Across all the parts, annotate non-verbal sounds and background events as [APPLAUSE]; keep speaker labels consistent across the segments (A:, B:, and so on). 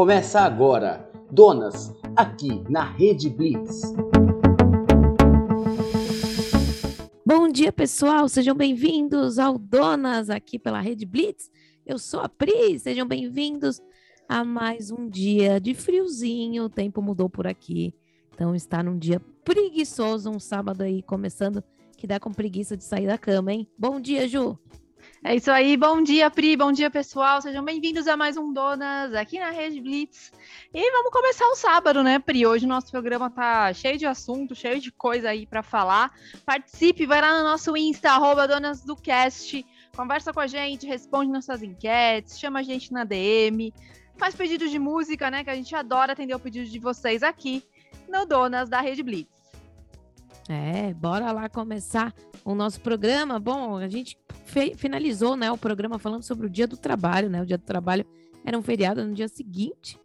A: Começa agora, Donas, aqui na Rede Blitz.
B: Bom dia, pessoal. Sejam bem-vindos ao Donas aqui pela Rede Blitz. Eu sou a Pri. Sejam bem-vindos a mais um dia de friozinho. O tempo mudou por aqui. Então está num dia preguiçoso, um sábado aí começando que dá com preguiça de sair da cama, hein? Bom dia, Ju.
C: É isso aí, bom dia, Pri, bom dia, pessoal. Sejam bem-vindos a mais um Donas aqui na Rede Blitz. E vamos começar o sábado, né, Pri? Hoje o nosso programa tá cheio de assunto, cheio de coisa aí para falar. Participe, vai lá no nosso Insta, arroba Donas do Cast, conversa com a gente, responde nossas enquetes, chama a gente na DM, faz pedidos de música, né, que a gente adora atender o pedido de vocês aqui no Donas da Rede Blitz.
B: É, bora lá começar o nosso programa. Bom, a gente finalizou, né, o programa falando sobre o Dia do Trabalho, né? O Dia do Trabalho era um feriado no dia seguinte,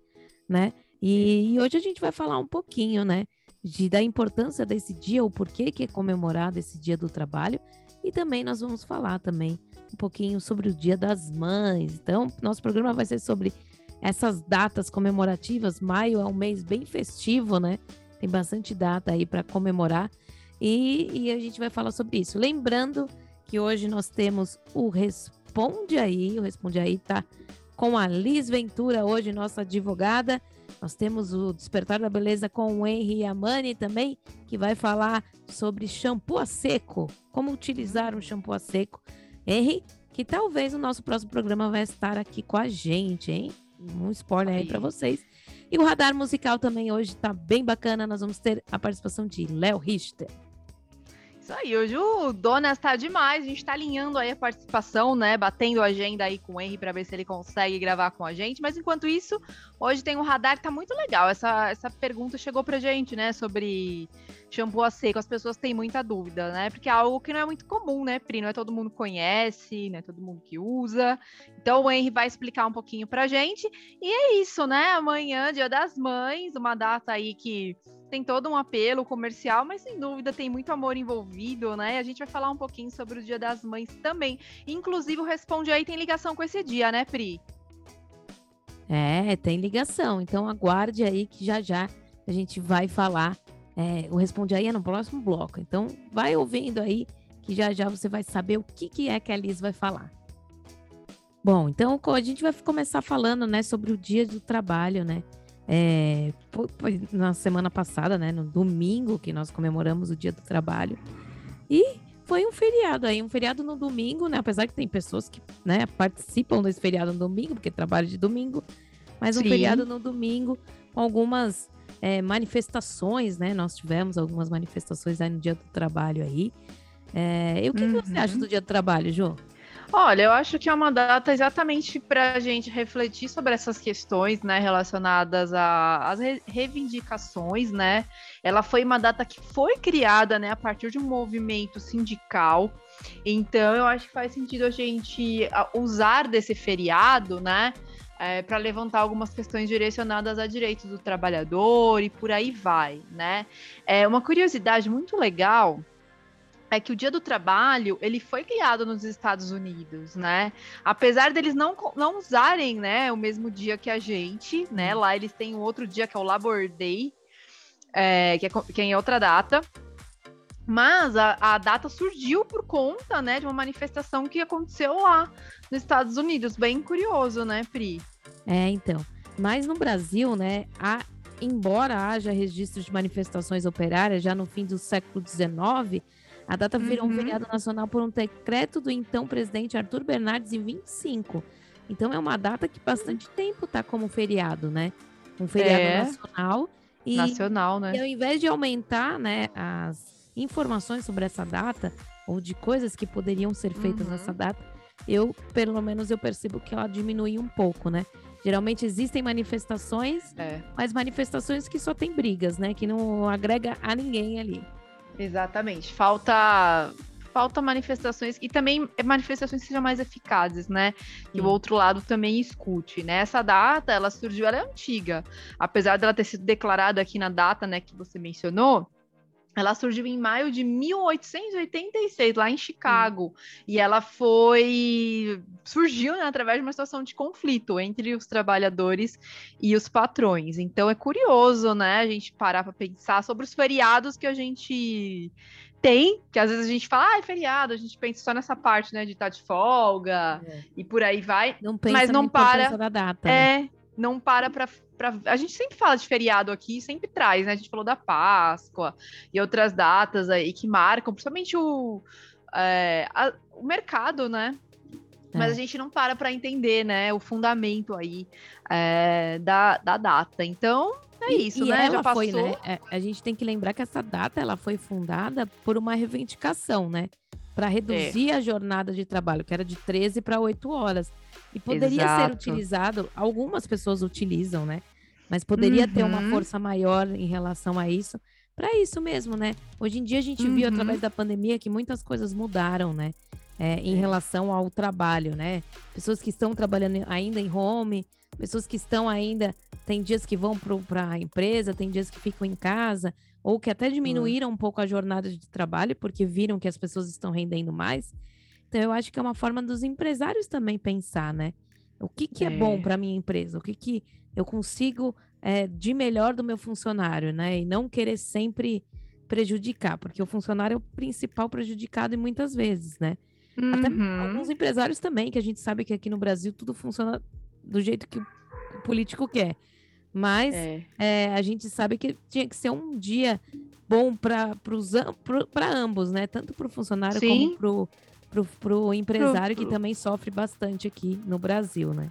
B: né? E, e hoje a gente vai falar um pouquinho, né, de, da importância desse dia, o porquê que é comemorado esse Dia do Trabalho, e também nós vamos falar também um pouquinho sobre o Dia das Mães. Então, nosso programa vai ser sobre essas datas comemorativas. Maio é um mês bem festivo, né? Tem bastante data aí para comemorar. E, e a gente vai falar sobre isso. Lembrando que hoje nós temos o Responde Aí. O Responde Aí tá com a Liz Ventura, hoje nossa advogada. Nós temos o Despertar da Beleza com o Henry Amani também, que vai falar sobre shampoo a seco, como utilizar um shampoo a seco. Henry, que talvez o nosso próximo programa vai estar aqui com a gente, hein? Um spoiler aí para vocês. E o radar musical também hoje está bem bacana. Nós vamos ter a participação de Léo Richter.
C: Isso aí, hoje o Donas tá demais, a gente tá alinhando aí a participação, né, batendo a agenda aí com o Henry para ver se ele consegue gravar com a gente, mas enquanto isso, hoje tem um radar que tá muito legal, essa, essa pergunta chegou pra gente, né, sobre shampoo a seco, as pessoas têm muita dúvida, né, porque é algo que não é muito comum, né, Pri, não é todo mundo conhece, não é todo mundo que usa, então o Henry vai explicar um pouquinho pra gente, e é isso, né, amanhã, dia das mães, uma data aí que tem todo um apelo comercial, mas sem dúvida tem muito amor envolvido, né? A gente vai falar um pouquinho sobre o Dia das Mães também. Inclusive, o Responde aí tem ligação com esse dia, né, Pri?
B: É, tem ligação. Então aguarde aí que já já a gente vai falar. É, o Responde aí é no próximo bloco. Então vai ouvindo aí que já já você vai saber o que, que é que a Liz vai falar. Bom, então a gente vai começar falando, né, sobre o dia do trabalho, né? É, foi na semana passada, né, no domingo, que nós comemoramos o Dia do Trabalho. E foi um feriado aí, um feriado no domingo, né? Apesar que tem pessoas que né, participam desse feriado no domingo, porque trabalham de domingo, mas um Sim. feriado no domingo com algumas é, manifestações, né? Nós tivemos algumas manifestações aí no Dia do Trabalho aí. É, e o que, uhum. que, você acha uhum. do Dia do Trabalho, João?
C: Olha, eu acho que é uma data exatamente para a gente refletir sobre essas questões, né, relacionadas às re reivindicações, né? Ela foi uma data que foi criada, né, a partir de um movimento sindical. Então, eu acho que faz sentido a gente usar desse feriado, né, é, para levantar algumas questões direcionadas a direitos do trabalhador e por aí vai, né? É uma curiosidade muito legal é que o Dia do Trabalho ele foi criado nos Estados Unidos, né? Apesar deles não, não usarem, né, o mesmo dia que a gente, né? Uhum. Lá eles têm um outro dia que é o Labor Day, é, que, é, que é em outra data. Mas a, a, data surgiu por conta, né, de uma manifestação que aconteceu lá nos Estados Unidos. Bem curioso, né, Pri?
B: É, então. Mas no Brasil, né, há, embora haja registros de manifestações operárias já no fim do século XIX, a data virou uhum. um feriado nacional por um decreto do então presidente Arthur Bernardes em 25. Então é uma data que bastante tempo tá como feriado, né? Um feriado é. nacional.
C: E, nacional, né?
B: E ao invés de aumentar, né, as informações sobre essa data ou de coisas que poderiam ser feitas uhum. nessa data, eu, pelo menos, eu percebo que ela diminui um pouco, né? Geralmente existem manifestações, é. mas manifestações que só tem brigas, né? Que não agrega a ninguém ali.
C: Exatamente. Falta falta manifestações e também manifestações que sejam mais eficazes, né? Que o outro lado também escute, né? Essa data, ela surgiu, ela é antiga, apesar dela ter sido declarada aqui na data, né, que você mencionou, ela surgiu em maio de 1886, lá em Chicago. E ela foi. surgiu né, através de uma situação de conflito entre os trabalhadores e os patrões. Então é curioso, né, a gente parar para pensar sobre os feriados que a gente tem, que às vezes a gente fala, ah, é feriado, a gente pensa só nessa parte, né, de estar de folga é. e por aí vai.
B: Não pensa
C: mas não para.
B: Da data,
C: é, né? Não para para Pra, a gente sempre fala de feriado aqui, sempre traz, né? A gente falou da Páscoa e outras datas aí que marcam, principalmente o, é, a, o mercado, né? É. Mas a gente não para para entender, né? O fundamento aí é, da, da data. Então, é isso,
B: e,
C: né?
B: E ela foi, né? É, a gente tem que lembrar que essa data ela foi fundada por uma reivindicação, né? Para reduzir é. a jornada de trabalho, que era de 13 para 8 horas. E poderia Exato. ser utilizado, algumas pessoas utilizam, né? Mas poderia uhum. ter uma uhum. força maior em relação a isso, para isso mesmo, né? Hoje em dia a gente uhum. viu através da pandemia que muitas coisas mudaram, né? É, em é. relação ao trabalho, né? Pessoas que estão trabalhando ainda em home, pessoas que estão ainda, tem dias que vão para a empresa, tem dias que ficam em casa, ou que até diminuíram um pouco a jornada de trabalho, porque viram que as pessoas estão rendendo mais. Então, eu acho que é uma forma dos empresários também pensar, né? O que, que é, é bom para minha empresa? O que, que eu consigo é, de melhor do meu funcionário, né? E não querer sempre prejudicar, porque o funcionário é o principal prejudicado e muitas vezes, né? Uhum. Até alguns empresários também, que a gente sabe que aqui no Brasil tudo funciona do jeito que o político quer. Mas é. É, a gente sabe que tinha que ser um dia bom para ambos, né? Tanto para o funcionário Sim. como para pro, pro empresário pro, pro... que também sofre bastante aqui no Brasil, né?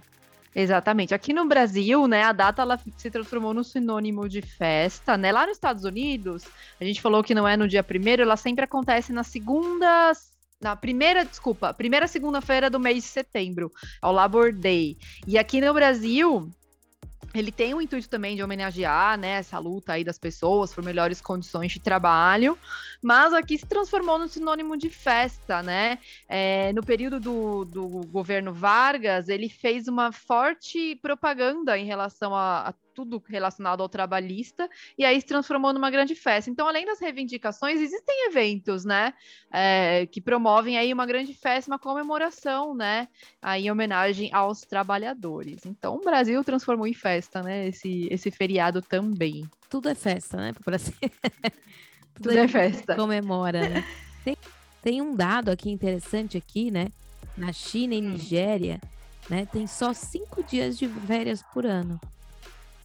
C: Exatamente. Aqui no Brasil, né, a data ela se transformou no sinônimo de festa, né? Lá nos Estados Unidos, a gente falou que não é no dia primeiro, ela sempre acontece na segunda, na primeira, desculpa, primeira segunda-feira do mês de setembro, ao Labor Day. E aqui no Brasil, ele tem o intuito também de homenagear né, essa luta aí das pessoas por melhores condições de trabalho, mas aqui se transformou no sinônimo de festa, né? É, no período do, do governo Vargas, ele fez uma forte propaganda em relação a, a tudo relacionado ao trabalhista, e aí se transformou numa grande festa. Então, além das reivindicações, existem eventos, né, é, que promovem aí uma grande festa, uma comemoração, né, aí em homenagem aos trabalhadores. Então, o Brasil transformou em festa, né, esse, esse feriado também.
B: Tudo é festa, né, para [LAUGHS] Tudo,
C: Tudo é festa.
B: Comemora, né? Tem, tem um dado aqui interessante aqui, né, na China e hum. Nigéria, né, tem só cinco dias de férias por ano.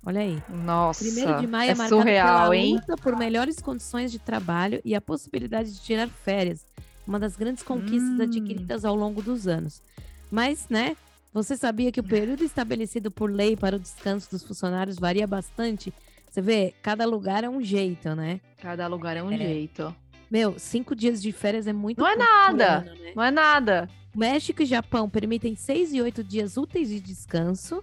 B: Olha aí.
C: Nossa.
B: Primeiro de maio é,
C: é marcado surreal,
B: pela
C: hein?
B: luta por melhores condições de trabalho e a possibilidade de tirar férias. Uma das grandes conquistas hum. adquiridas ao longo dos anos. Mas, né? Você sabia que o período estabelecido por lei para o descanso dos funcionários varia bastante? Você vê, cada lugar é um jeito, né?
C: Cada lugar é um é. jeito.
B: Meu, cinco dias de férias é muito
C: Não é nada. Ano, né? Não é nada.
B: México e Japão permitem seis e oito dias úteis de descanso.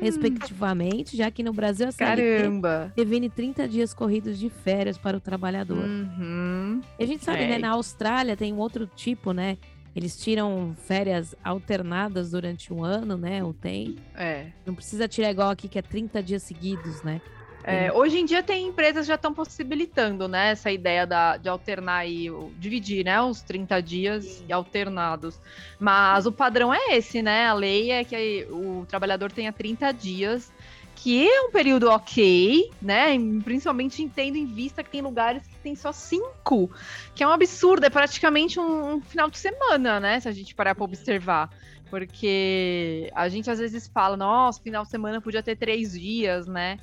B: Respectivamente, já que no Brasil a CLT
C: Caramba.
B: define 30 dias corridos de férias para o trabalhador.
C: Uhum.
B: E a gente sabe, é. né, na Austrália tem um outro tipo, né? Eles tiram férias alternadas durante um ano, né? Ou tem.
C: É.
B: Não precisa tirar igual aqui, que é 30 dias seguidos, né?
C: É, hoje em dia tem empresas que já estão possibilitando, né, essa ideia da, de alternar e dividir, né, os 30 dias alternados. Mas o padrão é esse, né? A lei é que o trabalhador tenha 30 dias, que é um período ok, né? Principalmente tendo em vista que tem lugares que tem só cinco, que é um absurdo, é praticamente um, um final de semana, né? Se a gente parar para observar. Porque a gente às vezes fala, nossa, final de semana podia ter três dias, né?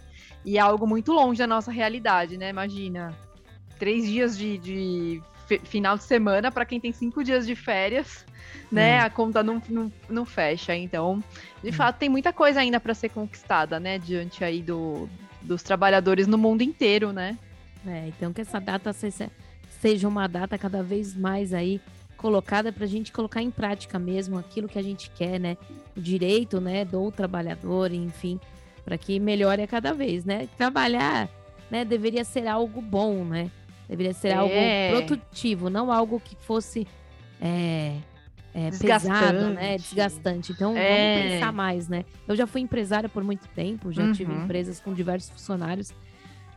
C: E é algo muito longe da nossa realidade, né? Imagina. Três dias de, de final de semana para quem tem cinco dias de férias, né? A conta não, não, não fecha. Então, de fato, tem muita coisa ainda para ser conquistada, né? Diante aí do, dos trabalhadores no mundo inteiro, né?
B: É, então que essa data seja, seja uma data cada vez mais aí colocada para a gente colocar em prática mesmo aquilo que a gente quer, né? O direito, né, do trabalhador, enfim, para que melhore a cada vez, né? Trabalhar, né, deveria ser algo bom, né? Deveria ser é. algo produtivo, não algo que fosse é, é, pesado, né? Desgastante. Então, é. vamos pensar mais, né? Eu já fui empresária por muito tempo, já uhum. tive empresas com diversos funcionários.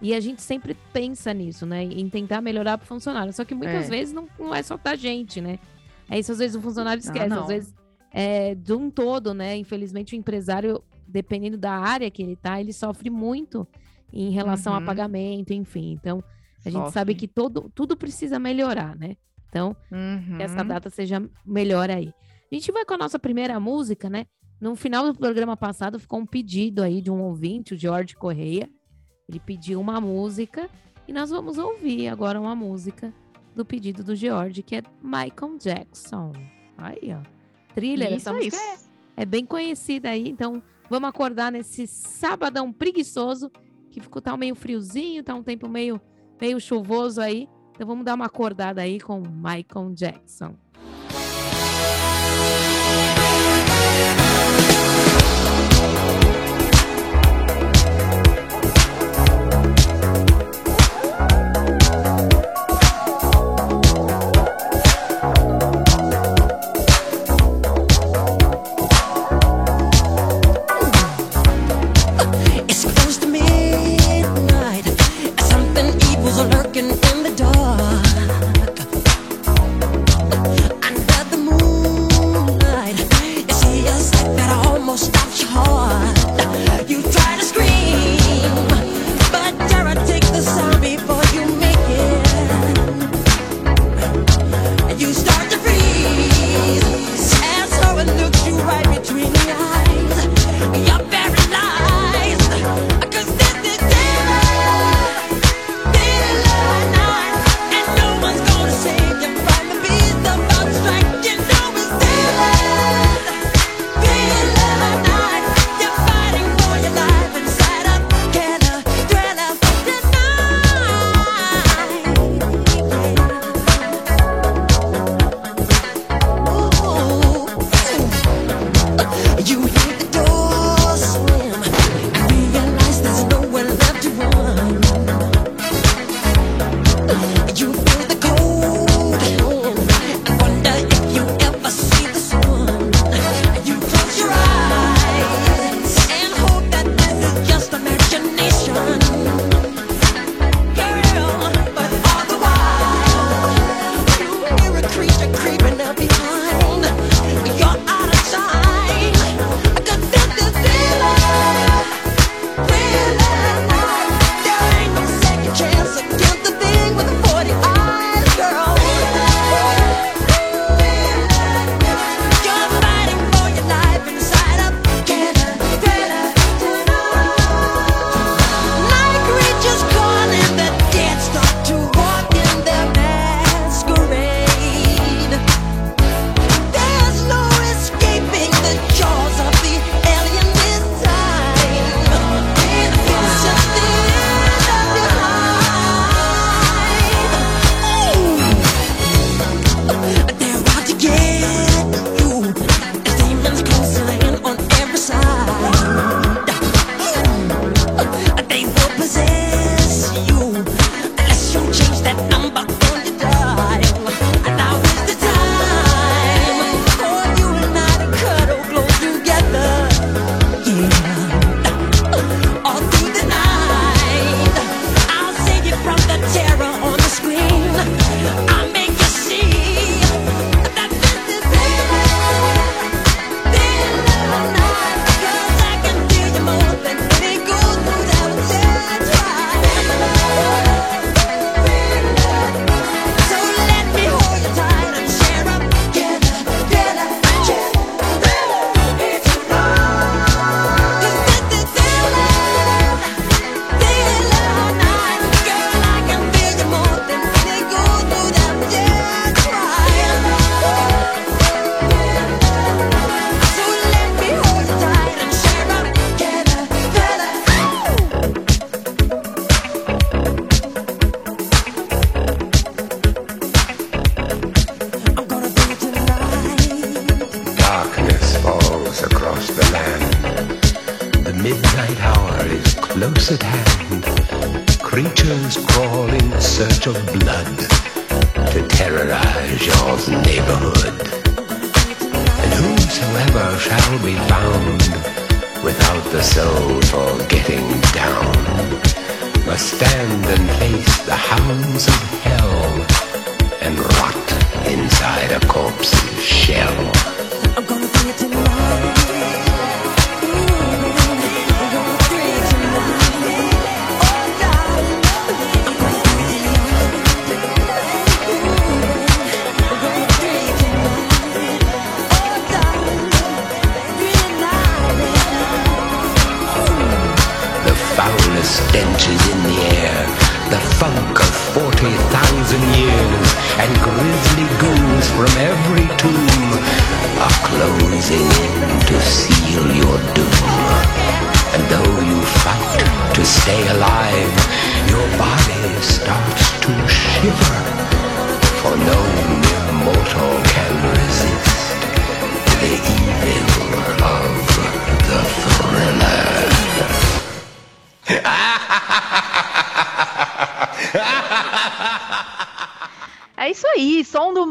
D: E a gente sempre pensa nisso, né? Em tentar melhorar para o funcionário. Só que muitas
C: é.
D: vezes não, não é só da gente, né? É isso, às vezes o funcionário ah, esquece,
C: ah,
D: às vezes é, de um todo, né? Infelizmente, o empresário dependendo da área que ele está, ele sofre muito em relação
C: uhum.
D: a pagamento, enfim. Então, a gente sabe que todo, tudo precisa melhorar, né? Então,
C: uhum.
D: que essa uhum. data seja melhor aí. A gente vai com a nossa primeira música, né? No final do programa passado ficou um pedido aí de um ouvinte, o George Correia. Ele pediu uma música e nós vamos ouvir agora uma música do pedido do George, que é Michael Jackson. Aí, ó. Thriller,
C: isso,
D: essa música é, é bem conhecida aí, então Vamos acordar nesse sabadão preguiçoso, que ficou tá meio friozinho, tá um tempo meio, meio chuvoso aí. Então vamos dar uma acordada aí com Michael Jackson.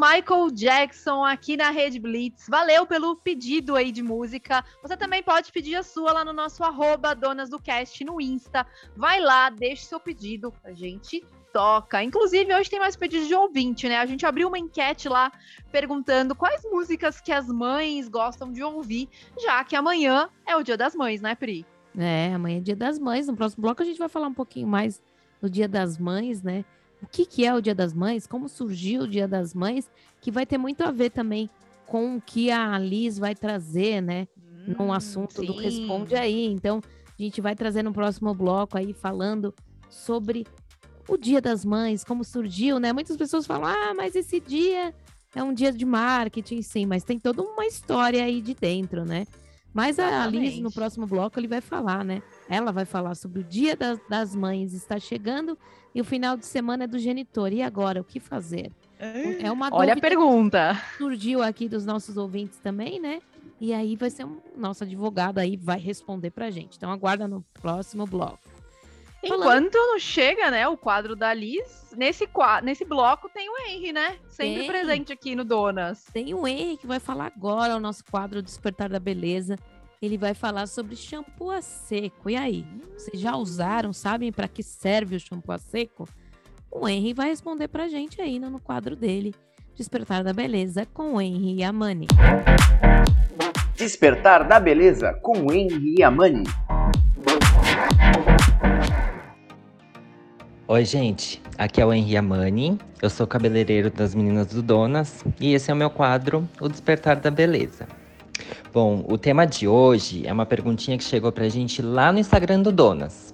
C: Michael Jackson aqui na Rede Blitz. Valeu pelo pedido aí de música. Você também pode pedir a sua lá no nosso arroba Donas do Cast no Insta. Vai lá, deixe seu pedido, a gente toca. Inclusive, hoje tem mais pedidos de ouvinte, né? A gente abriu uma enquete lá perguntando quais músicas que as mães gostam de ouvir, já que amanhã é o Dia das Mães, né, Pri?
B: É, amanhã é dia das mães. No próximo bloco a gente vai falar um pouquinho mais do dia das mães, né? O que, que é o dia das mães, como surgiu o dia das mães, que vai ter muito a ver também com o que a Liz vai trazer, né? Num assunto do
C: sim.
B: Responde Aí. Então, a gente vai trazer no próximo bloco aí falando sobre o Dia das Mães, como surgiu, né? Muitas pessoas falam, ah, mas esse dia é um dia de marketing, sim, mas tem toda uma história aí de dentro, né? Mas a Liz, no próximo bloco, ele vai falar, né? Ela vai falar sobre o Dia das, das Mães está chegando e o final de semana é do genitor. E agora, o que fazer? É uma
C: Olha a pergunta.
B: que surgiu aqui dos nossos ouvintes também, né? E aí vai ser um nosso advogado aí vai responder pra gente. Então aguarda no próximo bloco. Falando-
C: Enquanto não chega, né, o quadro da Liz, nesse, nesse bloco tem o Henry, né? Sempre
B: Tem.
C: presente aqui no Donas.
B: Tem o Henry que vai falar agora o nosso quadro Despertar da Beleza. Ele vai falar sobre shampoo a seco. E aí, vocês já usaram? Sabem para que serve o shampoo a seco? O Henry vai responder pra gente aí no no quadro dele. Despertar da Beleza com o Henry e a Mani.
A: Despertar da Beleza com Henry e Amani.
E: Oi, gente. Aqui é o Henri Amani. Eu sou cabeleireiro das meninas do Donas e esse é o meu quadro, O Despertar da Beleza. Bom, o tema de hoje é uma perguntinha que chegou pra gente lá no Instagram do Donas.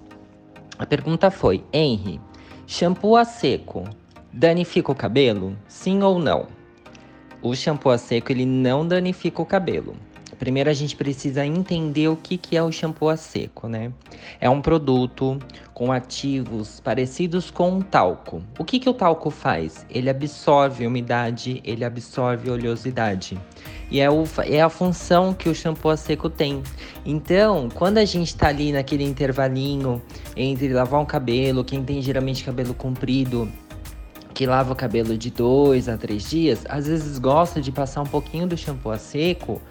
E: A pergunta foi: Henri, shampoo a seco danifica o cabelo? Sim ou não? O shampoo a seco ele não danifica o cabelo. Primeiro a gente precisa entender o que, que é o shampoo a seco, né? É um produto com ativos parecidos com um talco. O que, que o talco faz? Ele absorve umidade, ele absorve oleosidade. E é, o, é a função que o shampoo a seco tem. Então, quando a gente tá ali naquele intervalinho entre lavar um cabelo, quem tem geralmente cabelo comprido, que lava o cabelo de dois a três dias, às vezes gosta de passar um pouquinho do shampoo a seco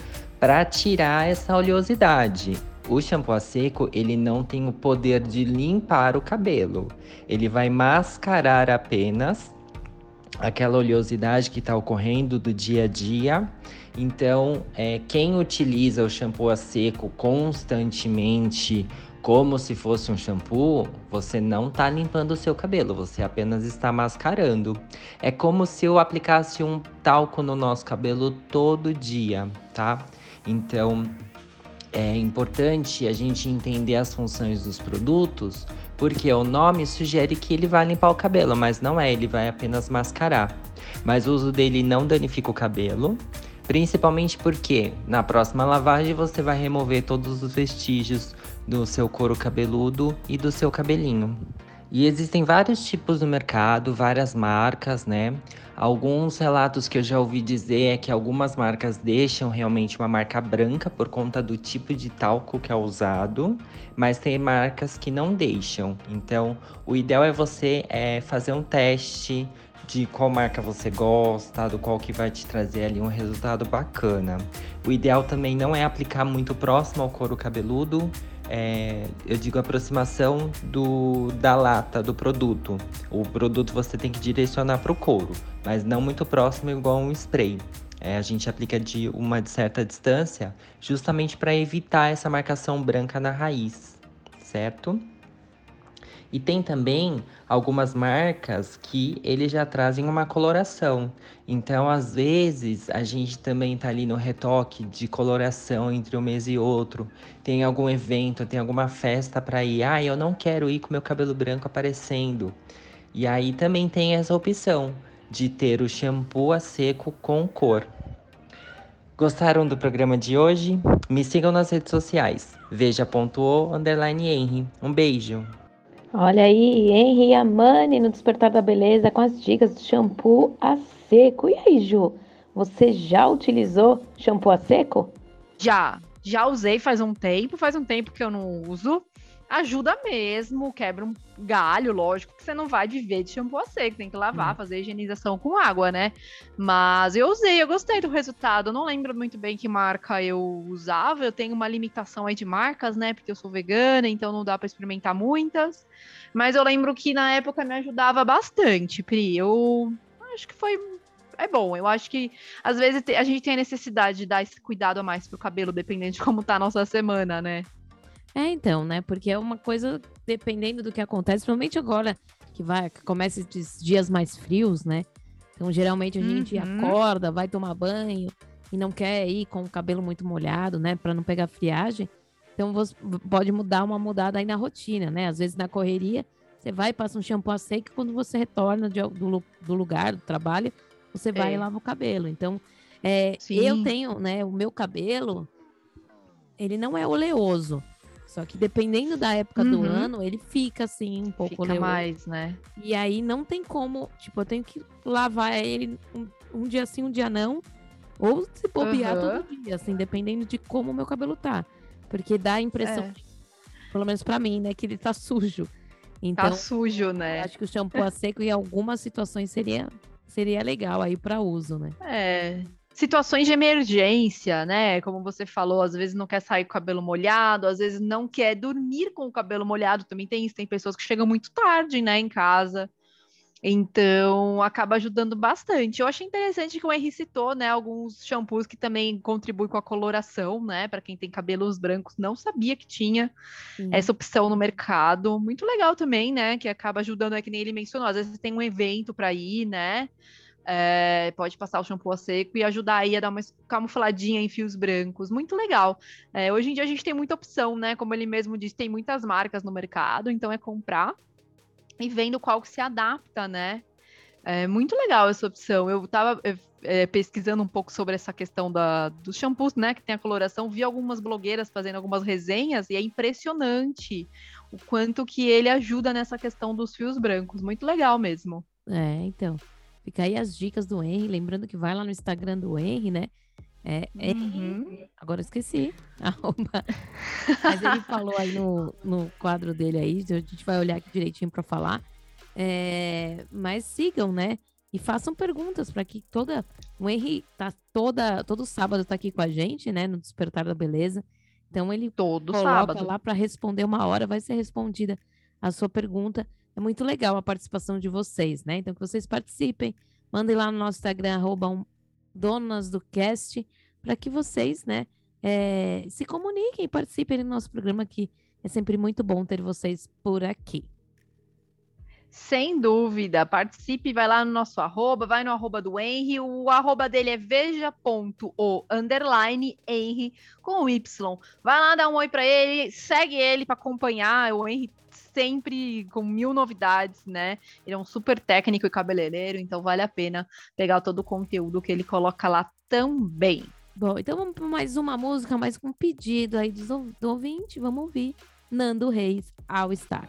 E: para tirar essa oleosidade. O shampoo a seco, ele não tem o poder de limpar o cabelo. Ele vai mascarar apenas aquela oleosidade que está ocorrendo do dia a dia. Então, é, quem utiliza o shampoo a seco constantemente, como se fosse um shampoo, você não está limpando o seu cabelo, você apenas está mascarando. É como se eu aplicasse um talco no nosso cabelo todo dia, tá? Então, é importante a gente entender as funções dos produtos, porque o nome sugere que ele vai limpar o cabelo, mas não é, ele vai apenas mascarar. Mas o uso dele não danifica o cabelo, principalmente porque na próxima lavagem você vai remover todos os vestígios do seu couro cabeludo e do seu cabelinho. E existem vários tipos no mercado, várias marcas, né? Alguns relatos que eu já ouvi dizer é que algumas marcas deixam realmente uma marca branca por conta do tipo de talco que é usado, mas tem marcas que não deixam. Então, o ideal é você é, fazer um teste de qual marca você gosta, do qual que vai te trazer ali um resultado bacana. O ideal também não é aplicar muito próximo ao couro cabeludo, é, eu digo aproximação do, da lata, do produto. O produto você tem que direcionar para o couro, mas não muito próximo igual um spray. É, a gente aplica de uma certa distância, justamente para evitar essa marcação branca na raiz, certo? E tem também algumas marcas que eles já trazem uma coloração. Então, às vezes, a gente também tá ali no retoque de coloração entre um mês e outro. Tem algum evento, tem alguma festa para ir. Ah, eu não quero ir com meu cabelo branco aparecendo. E aí também tem essa opção de ter o shampoo a seco com cor. Gostaram do programa de hoje? Me sigam nas redes sociais. Veja.o underline Henry. Um beijo.
B: Olha aí, Henry e a Mani no Despertar da Beleza com as dicas de shampoo a seco. E aí, Ju, você já utilizou shampoo a seco?
C: Já, já usei faz um tempo, faz um tempo que eu não uso. Ajuda mesmo, quebra um galho, lógico, que você não vai viver de shampoo a seco, tem que lavar,
E: Hum.
C: fazer higienização com água, né? Mas eu usei, eu gostei do resultado. Eu não lembro muito bem que marca eu usava. Eu tenho uma limitação aí de marcas, né? Porque eu sou vegana, então não dá pra experimentar muitas. Mas eu lembro que na época me ajudava bastante, Pri. Eu acho que foi. É bom, eu acho que às vezes a gente tem a necessidade de dar esse cuidado a mais pro cabelo, dependendo de como tá a nossa semana, né?
B: É, então, né? Porque é uma coisa, dependendo do que acontece, principalmente agora que vai, que começa esses dias mais frios, né? Então, geralmente a gente
C: Uhum.
B: acorda, vai tomar banho e não quer ir com o cabelo muito molhado, né? Pra não pegar friagem. Então, você pode mudar uma mudada aí na rotina, né? Às vezes na correria, você vai, passa um shampoo a seco e quando você retorna de- do, do lugar, do trabalho, você vai
C: É.
B: e lava o cabelo. Então, é, eu tenho, né? O meu cabelo, ele não é oleoso. Só que dependendo da época do
C: Uhum.
B: ano, ele fica assim, um pouco
C: Fica mais, né?
B: E aí não tem como, tipo, eu tenho que lavar ele um, um dia sim, um dia não. Ou se bobear
C: Aham.
B: todo dia, assim, dependendo de como o meu cabelo tá. Porque dá a impressão,
C: É.
B: de- pelo menos pra mim, né, que ele tá sujo.
C: Tá
B: Então,
C: sujo,
B: eu
C: né?
B: acho que o shampoo a seco em algumas situações seria, seria legal aí pra uso, né?
C: É. Situações de emergência, né? Como você falou, às vezes não quer sair com o cabelo molhado, às vezes não quer dormir com o cabelo molhado. Também tem isso. Tem pessoas que chegam muito tarde, né, em casa. Então, acaba ajudando bastante. Eu achei interessante que o Henry citou, né, alguns shampoos que também contribuem com a coloração, né? Para quem tem cabelos brancos, não sabia que tinha
B: Sim.
C: essa opção no mercado. Muito legal também, né? Que acaba ajudando, é que nem ele mencionou. Às vezes tem um evento para ir, né? É, pode passar o shampoo a seco e ajudar aí a dar uma camufladinha em fios brancos. Muito legal. É, hoje em dia a gente tem muita opção, né? Como ele mesmo disse, tem muitas marcas no mercado, então é comprar e vendo qual que se adapta, né? É muito legal essa opção. Eu tava é, é, pesquisando um pouco sobre essa questão da, dos shampoos, né? Que tem a coloração. Vi algumas blogueiras fazendo algumas resenhas e é impressionante o quanto que ele ajuda nessa questão dos fios brancos. Muito legal mesmo.
B: É, então. Fica aí as dicas do Henry. Lembrando que vai lá no Instagram do Henry, né? É, Henry
C: Uhum.
B: Agora eu esqueci. [LAUGHS] Arroba. Mas ele falou aí no, no quadro dele aí, a gente vai olhar aqui direitinho para falar. É, mas sigam, né? E façam perguntas para que toda. O Henry tá toda, todo sábado tá aqui com a gente, né? No Despertar da Beleza. Então ele
C: Todo
B: coloca
C: sábado.
B: lá para responder uma hora, vai ser respondida a sua pergunta. É muito legal a participação de vocês, né? Então que vocês participem, mandem lá no nosso Instagram, arroba um, donas do cast, para que vocês, né, eh, se comuniquem participem do nosso programa aqui. É sempre muito bom ter vocês por aqui.
C: Sem dúvida, participe, vai lá no nosso arroba, vai no arroba do Henry, o arroba dele é veja.o underline Henry com Y. Vai lá dar um oi pra ele, segue ele para acompanhar o Henry sempre com mil novidades, né? Ele é um super técnico e cabeleireiro, então vale a pena pegar todo o conteúdo que ele coloca lá também.
B: Bom, então vamos para mais uma música, mais um pedido aí do, ouvinte. Vamos ouvir Nando Reis, All Star.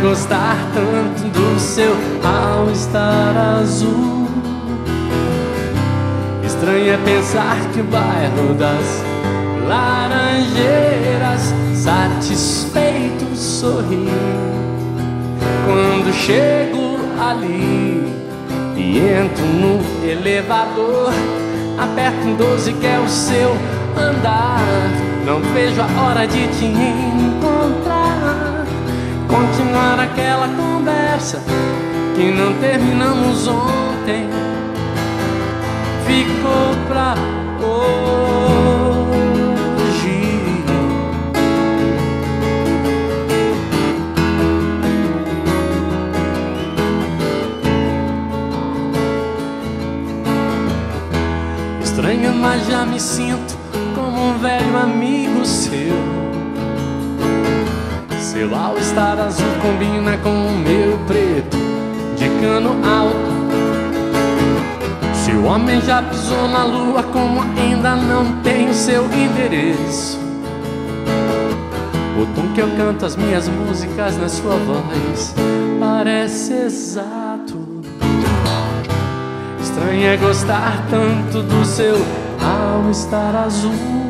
F: Gostar tanto do seu all-star azul. Estranho é pensar que o bairro das laranjeiras satisfeito sorri quando chego ali e entro no elevador. Aperto um 12 que é o seu andar. Não vejo a hora de te encontrar. Continuar aquela conversa que não terminamos ontem. Ficou pra hoje. Estranha, mas já me sinto como um velho amigo seu. Seu all-star azul combina com o meu preto de cano alto. Se o homem já pisou na lua, como ainda não tem seu endereço. O tom que eu canto as minhas músicas na sua voz parece exato. Estranho é gostar tanto do seu all-star azul.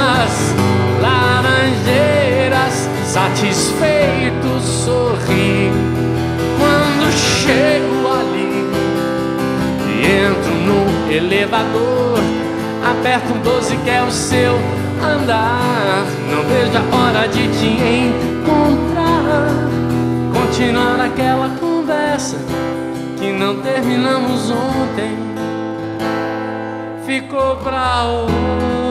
F: Nas laranjeiras, satisfeito sorri quando chego ali e entro no elevador. Aperto um 12 que é o seu andar. Não vejo a hora de te encontrar. Continuar aquela conversa que não terminamos ontem. Ficou pra hoje.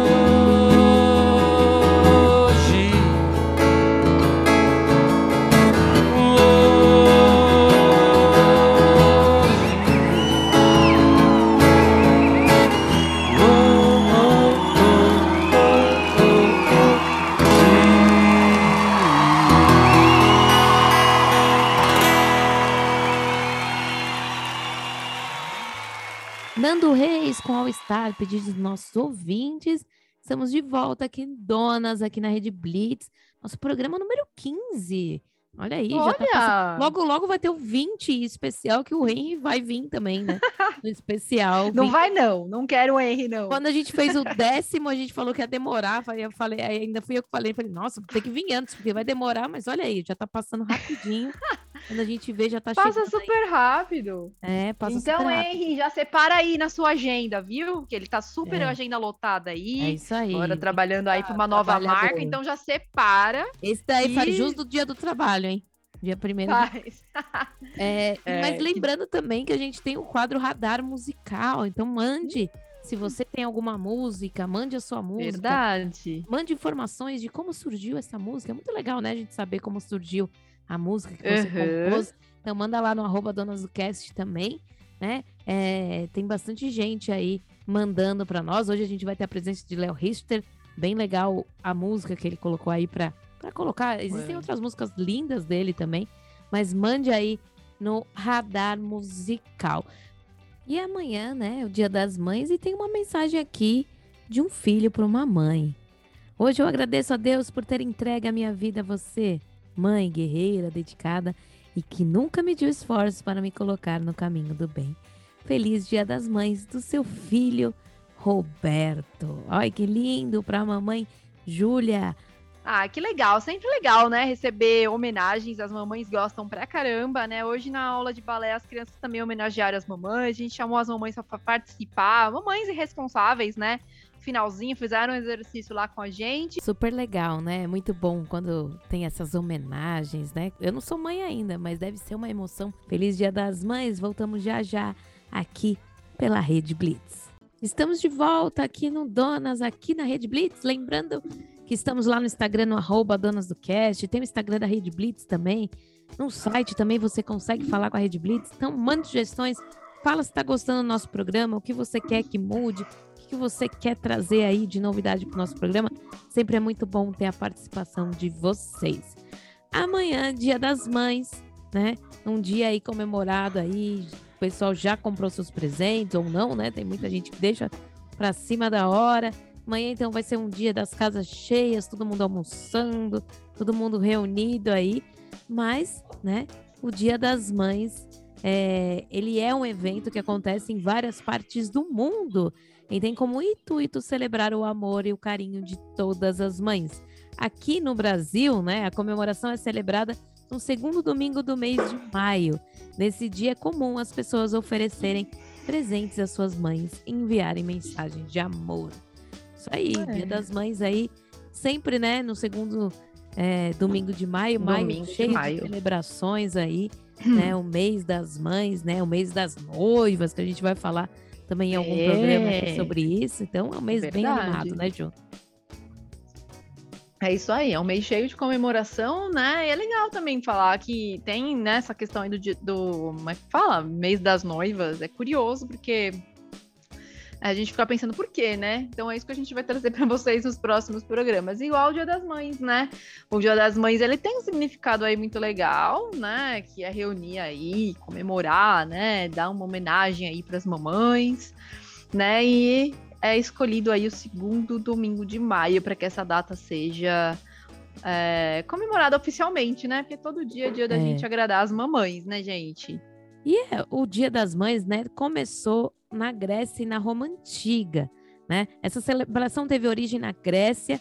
B: Com All Star, pedido dos nossos ouvintes. Estamos de volta aqui em Donas, aqui na Rede Blitz. Nosso programa número 15. Olha aí, já tá passando.
C: Olha!
B: Logo, logo vai ter o 20 especial, que o Henry vai vir também, né? [LAUGHS] No especial.
C: Não
B: 20.
C: vai, não. Não quero o Henry, não.
B: Quando a gente fez o décimo, a gente falou que ia demorar. Eu falei, ainda fui eu que falei, falei, nossa, tem que vir antes, porque vai demorar, mas olha aí, já tá passando rapidinho. [LAUGHS] Quando a gente vê, já tá
C: Passa
B: chegando. aí.
C: super rápido.
B: É, passa
C: então,
B: super rápido.
C: Henry, já separa aí na sua agenda, viu? Que ele tá super
B: É.
C: agenda lotada
B: É
C: aí.
B: isso aí.
C: Agora trabalhando aí para uma
B: Ah,
C: nova marca, então já separa.
B: Esse daí faz
C: E-
B: jus do dia do trabalho, hein? Dia primeiro.
C: Faz. [LAUGHS]
B: É, [LAUGHS]
C: É,
B: mas lembrando também que a gente tem o quadro Radar Musical. Então mande, se você tem alguma música, mande a sua música.
C: Verdade.
B: Mande informações de como surgiu essa música. É muito legal, né? A gente saber como surgiu a música que você
C: Uhum.
B: compôs. Então manda lá no arroba Donas do Cast também, né? É, tem bastante gente aí mandando para nós. Hoje a gente vai ter a presença de Léo Richter. Bem legal a música que ele colocou aí para colocar. Existem
C: É.
B: outras músicas lindas dele também, mas mande aí no Radar Musical. E amanhã, né, é o Dia das Mães, e tem uma mensagem aqui de um filho para uma mãe. Hoje eu agradeço a Deus por ter entregue a minha vida a você, mãe guerreira, dedicada e que nunca mediu esforços para me colocar no caminho do bem. Feliz Dia das Mães do seu filho Roberto. Ai, que lindo para a mamãe Júlia.
C: Ah, que legal, sempre legal, né? Receber homenagens, as mamães gostam pra caramba, né? Hoje na aula de balé as crianças também homenagearam as mamães, a gente chamou as mamães pra participar, mamães irresponsáveis, né? Finalzinho, fizeram um exercício lá com a gente.
B: Super legal, né? Muito bom quando tem essas homenagens, né? Eu não sou mãe ainda, mas deve ser uma emoção. Feliz Dia das Mães, voltamos já já aqui pela Rede Blitz. Estamos de volta aqui no Donas, aqui na Rede Blitz. Lembrando que estamos lá no Instagram, no arroba Donas do Cast. Tem o Instagram da Rede Blitz também. No site também você consegue falar com a Rede Blitz. Então, mande sugestões. Fala se está gostando do nosso programa, o que você quer que mude, que você quer trazer aí de novidade para o nosso programa. Sempre é muito bom ter a participação de vocês. Amanhã, Dia das Mães, né? Um dia aí comemorado aí. O pessoal já comprou seus presentes ou não, né? Tem muita gente que deixa para cima da hora. Amanhã, então, vai ser um dia das casas cheias, todo mundo almoçando, todo mundo reunido aí. Mas, né, o Dia das Mães, é, ele é um evento que acontece em várias partes do mundo e tem como intuito celebrar o amor e o carinho de todas as mães. Aqui no Brasil, né, a comemoração é celebrada no segundo domingo do mês de maio. Nesse dia é comum as pessoas oferecerem presentes às suas mães e enviarem mensagens de amor. Isso aí,
C: É.
B: Dia das Mães aí, sempre, né, no segundo é, domingo de maio, maio
C: Domingo de
B: cheio de,
C: maio.
B: celebrações aí, [CLEARS THROAT] né, o mês das mães, né, o mês das noivas, que a gente vai falar também em algum
C: É.
B: programa aqui sobre isso, então é um mês bem
C: Verdade.
B: animado, né, Ju?
C: É isso aí, é um mês cheio de comemoração, né? E é legal também falar que tem né, essa questão aí do, do. Como é que fala? Mês das noivas. É curioso, porque a gente fica pensando por quê, né? Então é isso que a gente vai trazer para vocês nos próximos programas. Igual o Dia das Mães, né? O Dia das Mães ele tem um significado aí muito legal, né? Que é reunir aí, comemorar, né? Dar uma homenagem aí para as mamães, né? E é escolhido aí o segundo domingo de maio para que essa data seja é, comemorada oficialmente, né? Porque todo dia é dia da
B: É.
C: gente agradar as mamães, né, gente?
B: E é, o Dia das Mães, né, começou na Grécia e na Roma Antiga, né? Essa celebração teve origem na Grécia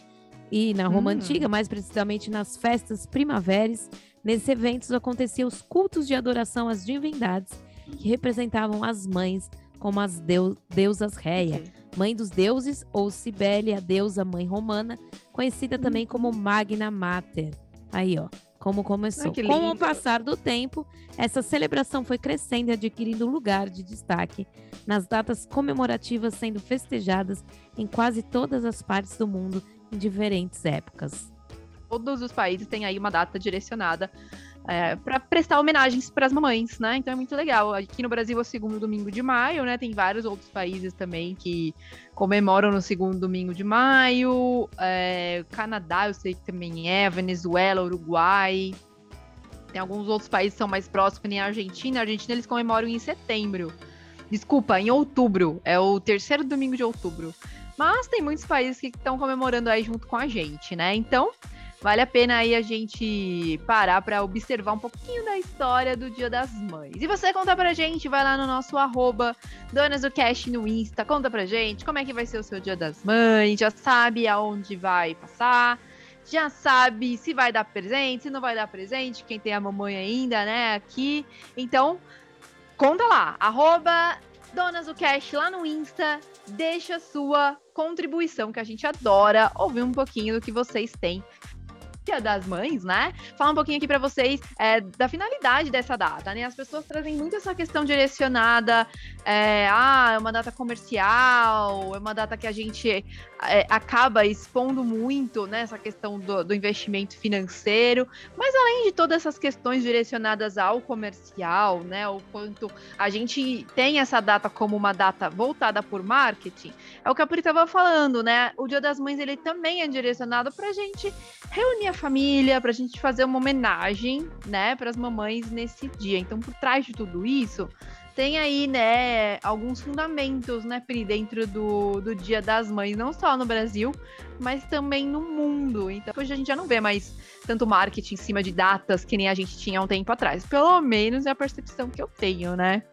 B: e na Roma
C: Hum.
B: Antiga, mais precisamente nas festas primaverais. Nesses eventos aconteciam os cultos de adoração às divindades que representavam as mães como as deu- deusas Reia, mãe dos deuses, ou Cibele, a deusa mãe romana, conhecida também como Magna Mater. Aí, ó, como começou. Com o passar do tempo, essa celebração foi crescendo e adquirindo lugar de destaque nas datas comemorativas sendo festejadas em quase todas as partes do mundo em diferentes épocas.
C: Todos os países têm aí uma data direcionada para prestar homenagens para as mamães, né? Então é muito legal. Aqui no Brasil é o segundo domingo de maio, né? Tem vários outros países também que comemoram no segundo domingo de maio. É, Canadá, eu sei que também é, Venezuela, Uruguai. Tem alguns outros países que são mais próximos, nem a Argentina. A Argentina eles comemoram em setembro. Desculpa, em outubro. É o terceiro domingo de outubro. Mas tem muitos países que estão comemorando aí junto com a gente, né? Então, vale a pena aí a gente parar para observar um pouquinho da história do Dia das Mães. E você conta pra gente, vai lá no nosso arroba Donas do Cash no Insta, conta pra gente como é que vai ser o seu Dia das Mães, já sabe aonde vai passar, já sabe se vai dar presente, se não vai dar presente, quem tem a mamãe ainda, né, aqui. Então, conta lá, arroba Donas do Cash lá no Insta, deixa a sua contribuição, que a gente adora ouvir um pouquinho do que vocês têm. Das Mães, né? Falar um pouquinho aqui pra vocês é, da finalidade dessa data, né? As pessoas trazem muito essa questão direcionada, é, ah, é uma data comercial, é uma data que a gente é, acaba expondo muito, né? Essa questão do, do investimento financeiro, mas além de todas essas questões direcionadas ao comercial, né? O quanto a gente tem essa data como uma data voltada por marketing, é o que a Pri estava falando, né? O Dia das Mães ele também é direcionado para a gente reunir a família, para a gente fazer uma homenagem, né, para as mamães nesse dia. Então, por trás de tudo isso, tem aí, né, alguns fundamentos, né, Pri, dentro do, do Dia das Mães, não só no Brasil, mas também no mundo. Então, hoje a gente já não vê mais tanto marketing em cima de datas que nem a gente tinha um tempo atrás. Pelo menos é a percepção que eu tenho, né?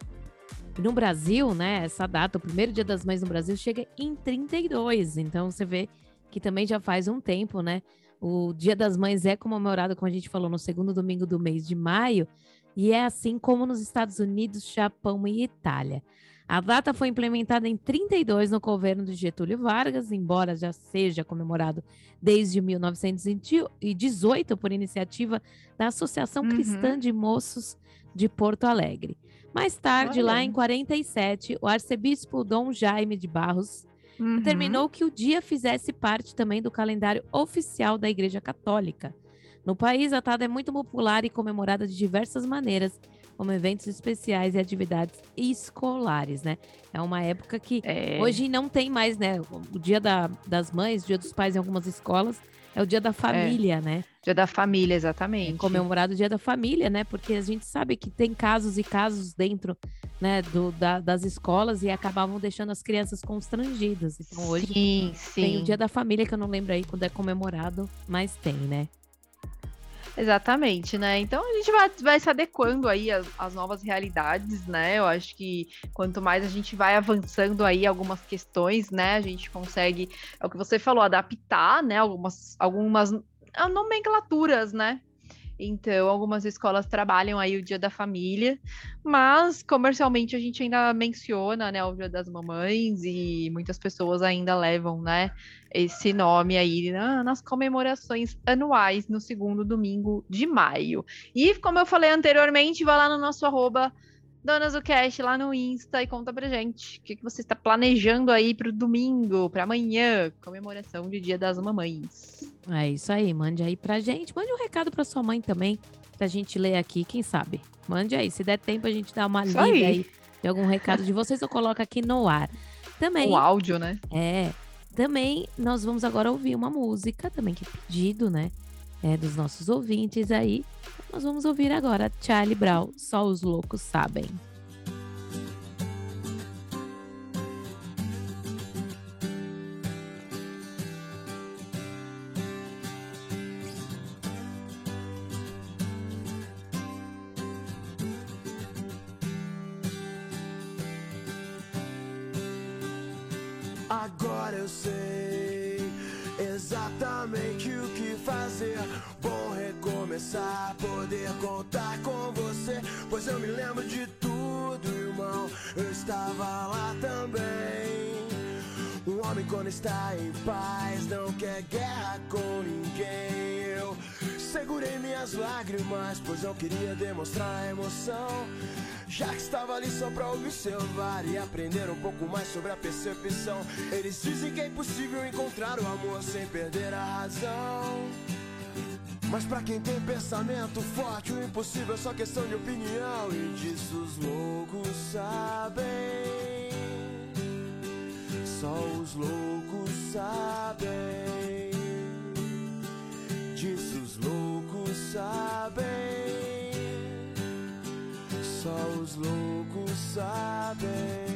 B: No Brasil, né, essa data, o primeiro Dia das Mães no Brasil, chega em 32. Então você vê que também já faz um tempo, né? O Dia das Mães é comemorado, como a gente falou, no segundo domingo do mês de maio, e é assim como nos Estados Unidos, Japão e Itália. A data foi implementada em 32 no governo de Getúlio Vargas, embora já seja comemorado desde 1918 por iniciativa da Associação
C: Uhum.
B: Cristã de Moços de Porto Alegre. Mais tarde, lá
C: Olha.
B: em 47, o arcebispo Dom Jaime de Barros
C: Uhum.
B: determinou que o dia fizesse parte também do calendário oficial da Igreja Católica. No país, a data é muito popular e comemorada de diversas maneiras, como eventos especiais e atividades escolares, né? É uma época que
C: É,
B: hoje não tem mais, né? O dia da- das mães, o dia dos pais em algumas escolas, é o dia da família, né?
C: Dia da família,
B: É
C: exatamente.
B: comemorado o dia da família, né? Porque a gente sabe que tem casos e casos dentro né, do, da- das escolas e acabavam deixando as crianças constrangidas. Então hoje
C: Sim, sim.
B: tem o dia da família, que eu não lembro aí quando é comemorado, mas tem, né?
C: Exatamente, né? Então a gente vai, vai se adequando aí às, às novas realidades, né? Eu acho que quanto mais a gente vai avançando aí algumas questões, né? A gente consegue, é o que você falou, adaptar, né? Algumas, algumas ah, nomenclaturas, né? Então, algumas escolas trabalham aí o Dia da Família, mas comercialmente a gente ainda menciona, né, o Dia das Mamães e muitas pessoas ainda levam, né, esse nome aí na- nas comemorações anuais no segundo domingo de maio. E como eu falei anteriormente, vai lá no nosso arroba Donas do Cast lá no Insta e conta pra gente o que, que você está planejando aí pro domingo, pra amanhã, comemoração de Dia das Mamães.
B: É isso aí, mande aí pra gente. Mande um recado pra sua mãe também, pra gente ler aqui, quem sabe. Mande aí, se der tempo a gente dá uma lida aí.
C: aí.
B: de algum recado de vocês, eu coloco aqui no ar. Também,
C: O áudio, né?
B: é, também nós vamos agora ouvir uma música, também que é pedido, né, é, dos nossos ouvintes aí. Nós vamos ouvir agora Charlie Brown, Só os Loucos Sabem.
G: Agora eu sei exatamente o que fazer. Bom recomeçar, poder contar com você. Pois eu me lembro de tudo, irmão. Eu estava lá também. Um homem quando está em paz não quer guerra com ninguém. Eu segurei minhas lágrimas, pois não queria demonstrar emoção. Já que estava ali só pra observar e aprender um pouco mais sobre a percepção. Eles dizem que é impossível encontrar o amor sem perder a razão. Mas pra quem tem pensamento forte, o impossível é só questão de opinião. E disso os loucos sabem. Só os loucos sabem. Disso os loucos sabem. Só os loucos sabem.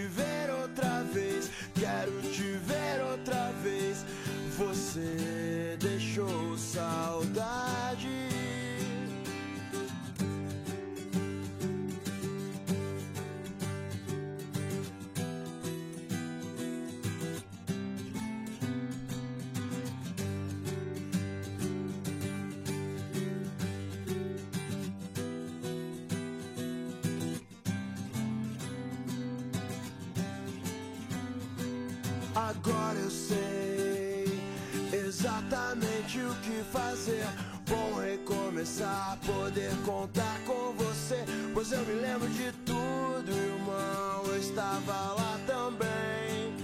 G: Agora eu sei exatamente o que fazer. Bom recomeçar, poder contar com você. Pois eu me lembro de tudo, irmão. Eu estava lá também.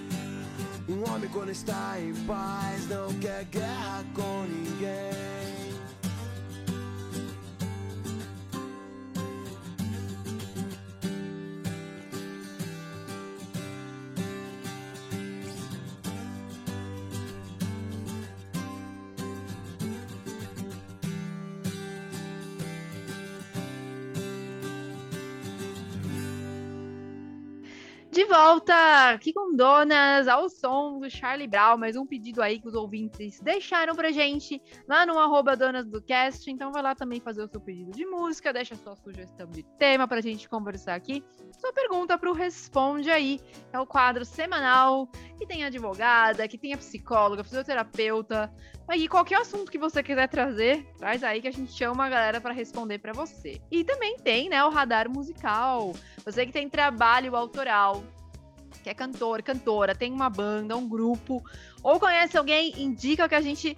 G: Um homem quando está em paz não quer guerra com ninguém.
C: Volta aqui com Donas, ao som do Charlie Brown, mais um pedido aí que os ouvintes deixaram pra gente lá no arroba Donas do Cast. Então vai lá também fazer o seu pedido de música, deixa a sua sugestão de tema pra gente conversar aqui. Sua pergunta pro Responde Aí. É o quadro semanal que tem advogada, que tem a psicóloga, fisioterapeuta. Aí qualquer assunto que você quiser trazer, traz aí que a gente chama a galera pra responder pra você. E também tem, né, o radar musical. Você que tem trabalho autoral, que é cantor, cantora, tem uma banda, um grupo, ou conhece alguém, indica que a gente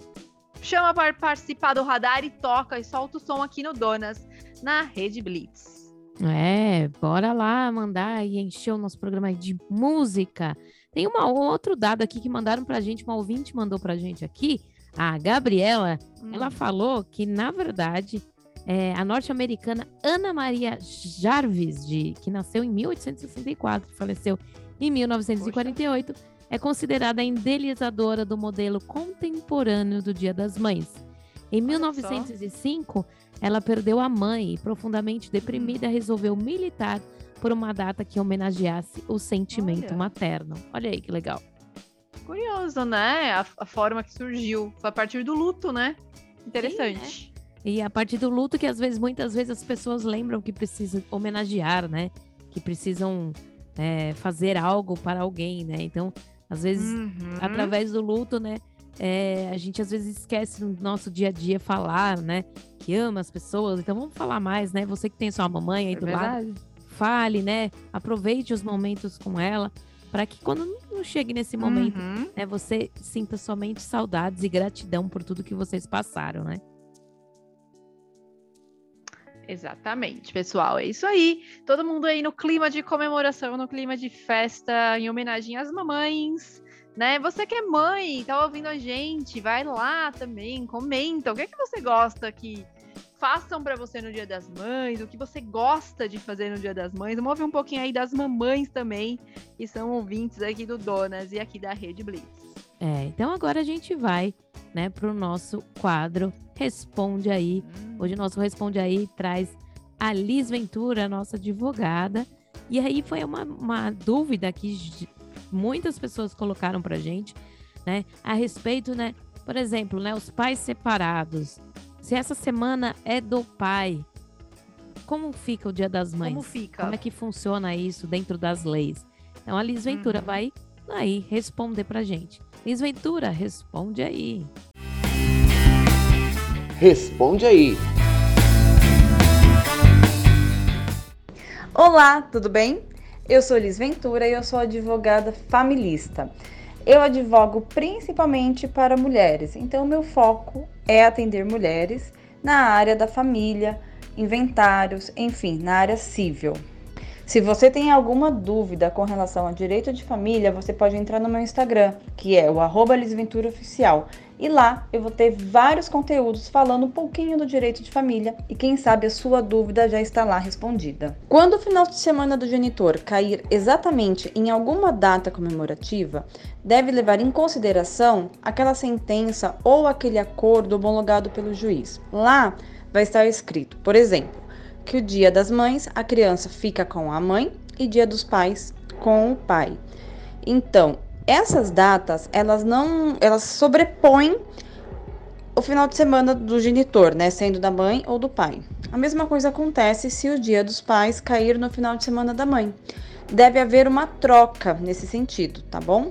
C: chama para participar do radar e toca e solta o som aqui no Donas, na Rede Blitz.
B: É, bora lá mandar e encher o nosso programa de música. Tem uma outro dado aqui que mandaram pra gente, uma ouvinte mandou pra gente aqui, a Gabriela,
C: Hum.
B: ela falou que, na verdade, é, a norte-americana Ana Maria Jarvis, de, que nasceu em 1864 e faleceu em 1948, é considerada a idealizadora do modelo contemporâneo do Dia das Mães. Em
C: Olha só.
B: 1905, ela perdeu a mãe e, profundamente deprimida,
C: Hum.
B: resolveu militar por uma data que homenageasse o sentimento
C: Olha.
B: materno. Olha aí que legal.
C: Curioso, né? A, a forma que surgiu. Foi a partir do luto, né? Interessante.
B: E a partir do luto que às vezes, muitas vezes as pessoas lembram que precisam homenagear, né? Que precisam é, fazer algo para alguém, né? Então, às vezes,
C: Uhum.
B: através do luto, né? é, a gente às vezes esquece no nosso dia a dia falar, né? Que ama as pessoas. Então vamos falar mais, né? Você que tem sua mamãe aí
C: É
B: do lado,
C: verdade.
B: fale, né? Aproveite os momentos com ela, para que quando não chegue nesse momento,
C: Uhum.
B: né, você sinta somente saudades e gratidão por tudo que vocês passaram, né?
C: Exatamente, pessoal. É isso aí. Todo mundo aí no clima de comemoração, no clima de festa, em homenagem às mamães, né? Você que é mãe, tá ouvindo a gente, vai lá também, comenta. O que é que você gosta que façam pra você no Dia das Mães? O que você gosta de fazer no Dia das Mães? Ouvir um pouquinho aí das mamães também, que são ouvintes aqui do Donas e aqui da Rede Blitz.
B: É, então agora a gente vai, né, pro nosso quadro Responde Aí. Hoje o nosso Responde Aí traz a Liz Ventura, nossa advogada. E aí foi uma, uma dúvida que muitas pessoas colocaram pra gente, né, a respeito, né, por exemplo, né, os pais separados. Se essa semana é do pai, como fica o Dia das Mães?
C: Como fica?
B: Como é que funciona isso dentro das leis? Então a Liz Ventura
C: Uhum.
B: vai aí responder pra gente. Liz Ventura, responde aí.
A: Responde aí.
H: Olá, tudo bem? Eu sou Liz Ventura e eu sou advogada familista. Eu advogo principalmente para mulheres, então meu foco é atender mulheres na área da família, inventários, enfim, na área civil. Se você tem alguma dúvida com relação ao direito de família, você pode entrar no meu Instagram, que é o arroba. E lá eu vou ter vários conteúdos falando um pouquinho do direito de família e quem sabe a sua dúvida já está lá respondida. Quando o final de semana do genitor cair exatamente em alguma data comemorativa, deve levar em consideração aquela sentença ou aquele acordo homologado pelo juiz. Lá vai estar escrito, por exemplo, que o dia das mães a criança fica com a mãe e dia dos pais com o pai. Então, essas datas, elas não, elas sobrepõem o final de semana do genitor, né, sendo da mãe ou do pai. A mesma coisa acontece se o dia dos pais cair no final de semana da mãe. Deve haver uma troca nesse sentido, tá bom?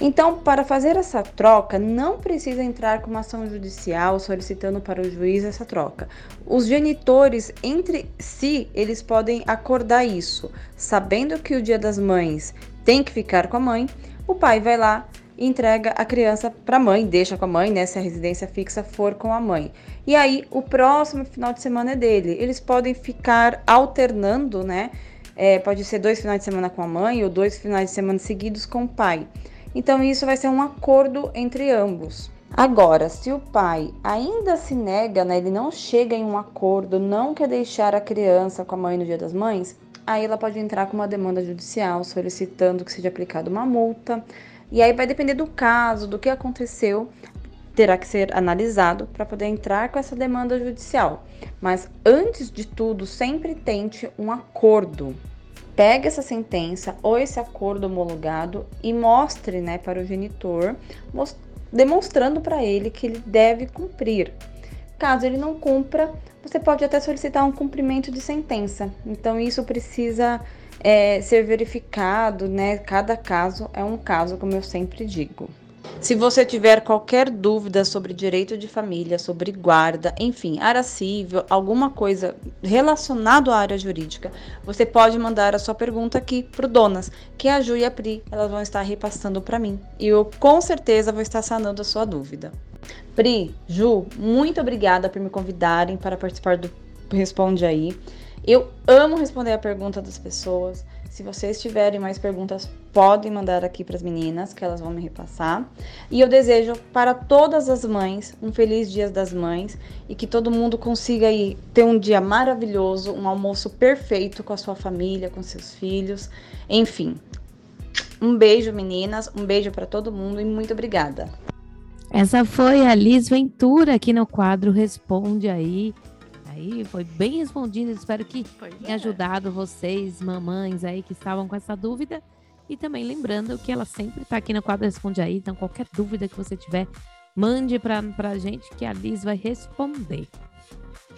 H: Então, para fazer essa troca, não precisa entrar com uma ação judicial solicitando para o juiz essa troca. Os genitores entre si, eles podem acordar isso, sabendo que o Dia das Mães tem que ficar com a mãe, o pai vai lá entrega a criança para a mãe, deixa com a mãe, né, se a residência fixa for com a mãe. E aí o próximo final de semana é dele. Eles podem ficar alternando, né? É, pode ser dois finais de semana com a mãe ou dois finais de semana seguidos com o pai. Então isso vai ser um acordo entre ambos. Agora, se o pai ainda se nega, né, ele não chega em um acordo, não quer deixar a criança com a mãe no Dia das Mães, aí ela pode entrar com uma demanda judicial solicitando que seja aplicada uma multa. E aí vai depender do caso, do que aconteceu, terá que ser analisado para poder entrar com essa demanda judicial. Mas antes de tudo, sempre tente um acordo. Pegue essa sentença ou esse acordo homologado e mostre, né, para o genitor, demonstrando para ele que ele deve cumprir. Caso ele não cumpra, você pode até solicitar um cumprimento de sentença. Então, isso precisa é, ser verificado, né? Cada caso é um caso, como eu sempre digo. Se você tiver qualquer dúvida sobre direito de família, sobre guarda, enfim, área civil, alguma coisa relacionado à área jurídica, você pode mandar a sua pergunta aqui pro Donas, que a Ju e a Pri, elas vão estar repassando para mim. E eu com certeza vou estar sanando a sua dúvida. Pri, Ju, muito obrigada por me convidarem para participar do Responde aí. Eu amo responder a pergunta das pessoas. Se vocês tiverem mais perguntas, podem mandar aqui para as meninas, que elas vão me repassar. E eu desejo para todas as mães um feliz Dia das Mães e que todo mundo consiga aí ter um dia maravilhoso, um almoço perfeito com a sua família, com seus filhos, enfim. Um beijo, meninas, um beijo para todo mundo e muito obrigada.
B: Essa foi a Liz Ventura aqui no quadro Responde aí aí, foi bem respondido. Espero que
C: Pois
B: tenha
C: é.
B: ajudado vocês, mamães aí que estavam com essa dúvida. E também lembrando que ela sempre está aqui no quadro Responde Aí. Então, qualquer dúvida que você tiver, mande para a gente que a Liz vai responder.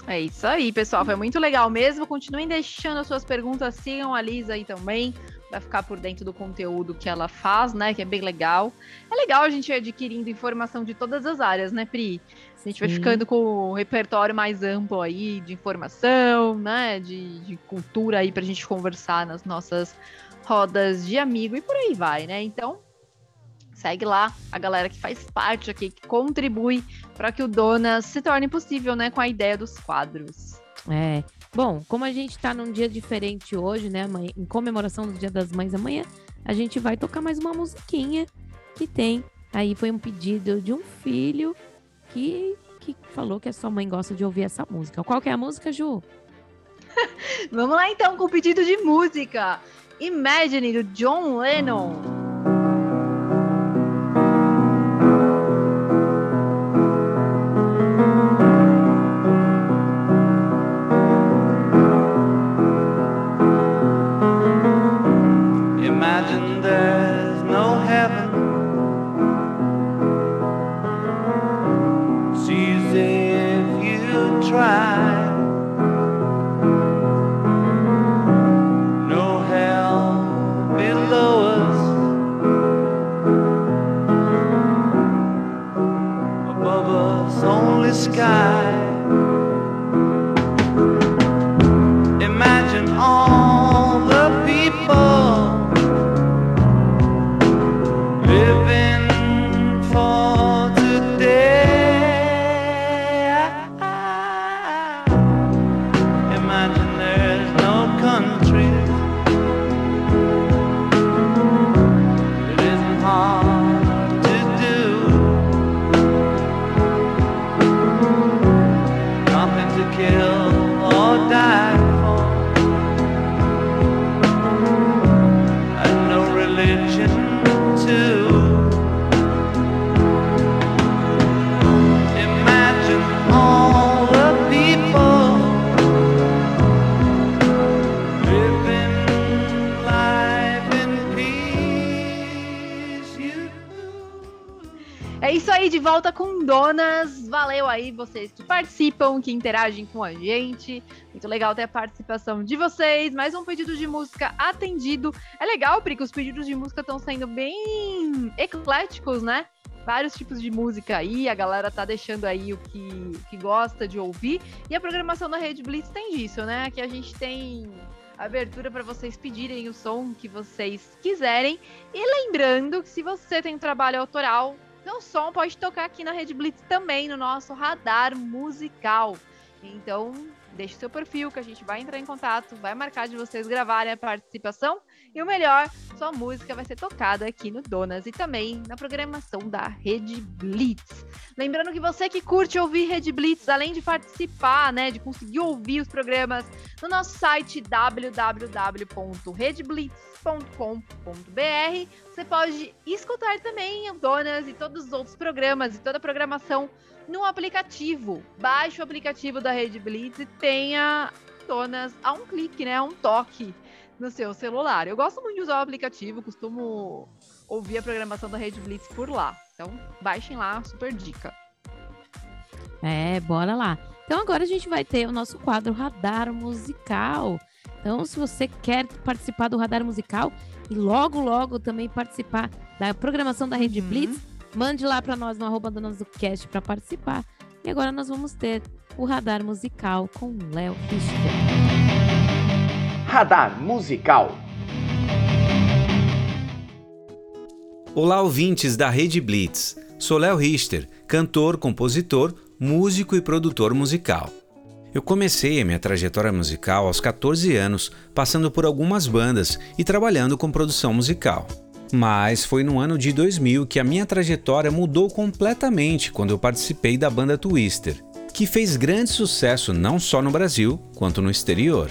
C: É isso aí, pessoal. Foi muito legal mesmo. Continuem deixando as suas perguntas. Sigam a Lisa aí também. Vai ficar por dentro do conteúdo que ela faz, né? Que é bem legal. É legal a gente ir adquirindo informação de todas as áreas, né, Pri? A gente vai
B: Sim.
C: ficando com o repertório mais amplo aí de informação, né? De, de cultura aí pra gente conversar nas nossas rodas de amigo e por aí vai, né? Então, segue lá a galera que faz parte aqui, que contribui para que o Donas se torne possível, né? Com a ideia dos quadros.
B: É. Bom, como a gente tá num dia diferente hoje, né, em comemoração do Dia das Mães amanhã, a gente vai tocar mais uma musiquinha que tem. Aí foi um pedido de um filho que, que falou que a sua mãe gosta de ouvir essa música. Qual que é a música, Ju? [LAUGHS]
C: Vamos lá então com o pedido de música. Imagine do John Lennon. Volta com Donas. Valeu aí vocês que participam, que interagem com a gente. Muito legal ter a participação de vocês. Mais um pedido de música atendido. É legal, Pri, que os pedidos de música estão sendo bem ecléticos, né? Vários tipos de música aí, a galera tá deixando aí o que, que gosta de ouvir. E a programação da Rede Blitz tem disso, né? Aqui a gente tem abertura para vocês pedirem o som que vocês quiserem. E lembrando que se você tem um trabalho autoral, seu som pode tocar aqui na Rede Blitz também, no nosso radar musical. Então, deixe seu perfil que a gente vai entrar em contato, vai marcar de vocês gravarem a participação e o melhor, sua música vai ser tocada aqui no Donas e também na programação da Rede Blitz. Lembrando que você que curte ouvir Rede Blitz, além de participar, né, de conseguir ouvir os programas no nosso site www.redblitz.com.br, você pode escutar também o Donas e todos os outros programas e toda a programação no aplicativo. Baixe o aplicativo da Rede Blitz e tenha Donas a um clique, né, a um toque no seu celular. Eu gosto muito de usar o aplicativo, costumo ouvir a programação da Rede Blitz por lá. Então, baixem lá, super dica.
B: É, bora lá. Então agora a gente vai ter o nosso quadro Radar Musical. Então, se você quer participar do Radar Musical e logo, logo também participar da programação da Rede
C: Uhum.
B: Blitz, mande lá para nós no arroba do nosso cast para participar. E agora nós vamos ter o Radar Musical com Léo Fischer.
A: Radar musical.
I: Olá, ouvintes da Rede Blitz. Sou Léo Richter, cantor, compositor, músico e produtor musical. Eu comecei a minha trajetória musical aos 14 anos, passando por algumas bandas e trabalhando com produção musical. Mas foi no ano de 2000 que a minha trajetória mudou completamente quando eu participei da banda Twister, que fez grande sucesso não só no Brasil, quanto no exterior.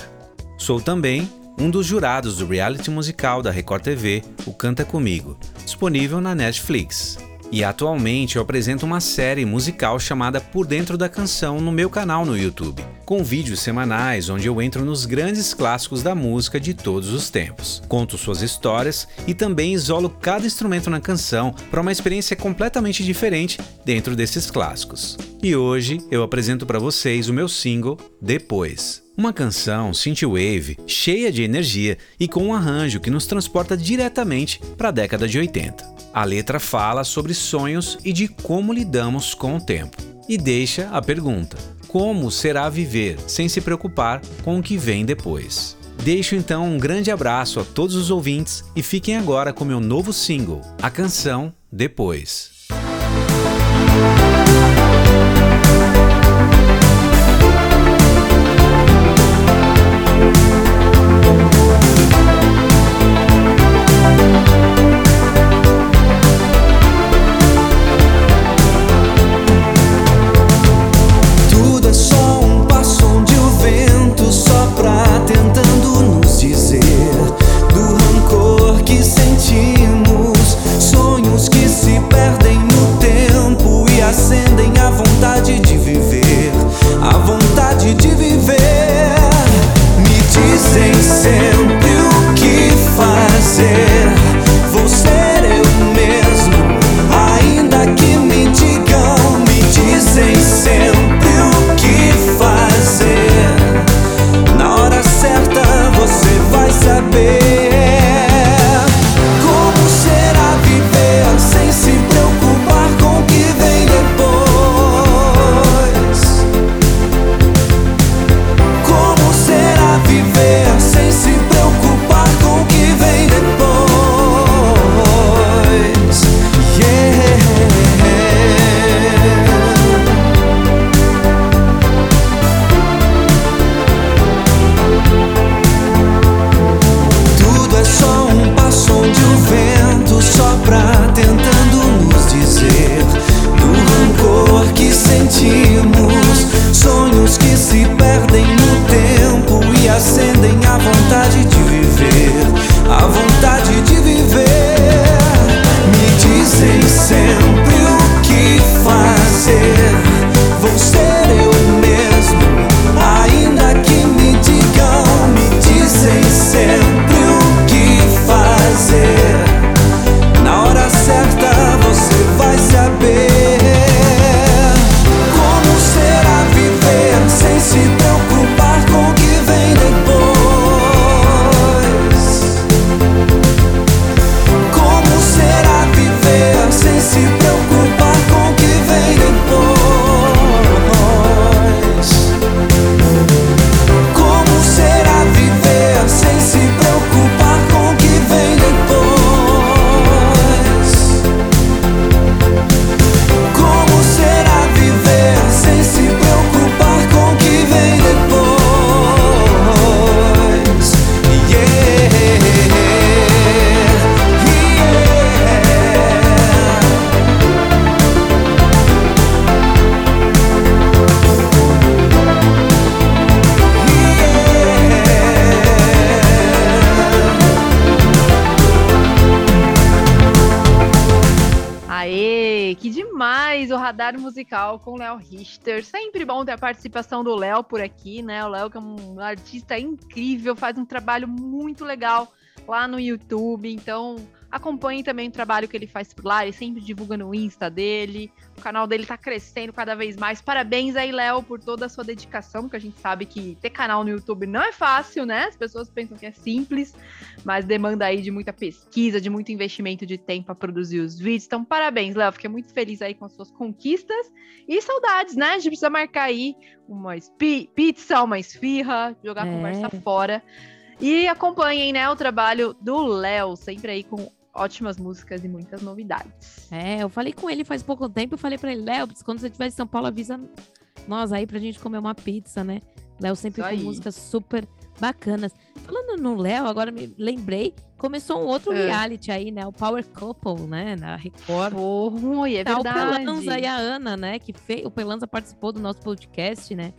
I: Sou também um dos jurados do reality musical da Record TV, o Canta Comigo, disponível na Netflix. E atualmente eu apresento uma série musical chamada Por Dentro da Canção no meu canal no YouTube, com vídeos semanais onde eu entro nos grandes clássicos da música de todos os tempos. Conto suas histórias e também isolo cada instrumento na canção para uma experiência completamente diferente dentro desses clássicos. E hoje eu apresento para vocês o meu single Depois. Uma canção synthwave, cheia de energia e com um arranjo que nos transporta diretamente para a década de 80. A letra fala sobre sonhos e de como lidamos com o tempo. E deixa a pergunta: como será viver sem se preocupar com o que vem depois? Deixo então um grande abraço a todos os ouvintes e fiquem agora com meu novo single, a canção Depois.
J: Me
C: Radar Musical com Léo Richter. Sempre bom ter a participação do Léo por aqui, né? O Léo que é um artista incrível, faz um trabalho muito legal lá no YouTube. Então, acompanhe também o trabalho que ele faz por lá. Ele sempre divulga no Insta dele. O canal dele tá crescendo cada vez mais. Parabéns aí, Léo, por toda a sua dedicação, porque a gente sabe que ter canal no YouTube não é fácil, né? As pessoas pensam que é simples, mas demanda aí de muita pesquisa, de muito investimento de tempo para produzir os vídeos. Então, parabéns, Léo. Fiquei muito feliz aí com as suas conquistas e saudades, né? A gente precisa marcar aí uma pizza, uma esfirra, jogar
B: É.
C: conversa fora. E acompanhem, né, o trabalho do Léo, sempre aí com ótimas músicas e muitas novidades.
B: É, eu falei com ele faz pouco tempo, eu falei pra ele, Léo, quando você estiver em São Paulo, avisa nós aí pra gente comer uma pizza, né? Léo sempre
C: Isso
B: com
C: aí.
B: músicas super bacanas. Falando no Léo, agora me lembrei, começou um outro
C: É.
B: reality aí, né? O Power Couple, né? Na Record.
C: Foi, é
B: tá o
C: verdade.
B: Pelanza e a Ana, né? Que fez, o Pelanza participou do nosso podcast, né?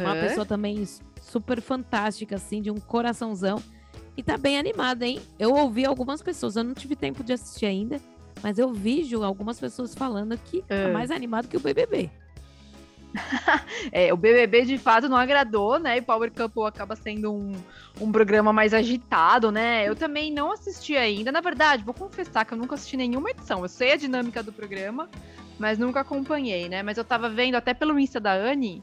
B: Uma
C: Aham.
B: pessoa também super fantástica, assim, de um coraçãozão. E tá bem animada, hein? Eu ouvi algumas pessoas, eu não tive tempo de assistir ainda, mas eu vejo algumas pessoas falando que tá
C: É.
B: mais animado que o BBB. [LAUGHS]
C: É, o BBB de fato não agradou, né? E Power Couple acaba sendo um, um programa mais agitado, né? Eu também não assisti ainda. Na verdade, vou confessar que eu nunca assisti nenhuma edição. Eu sei a dinâmica do programa, mas nunca acompanhei, né? Mas eu tava vendo até pelo Insta da Anne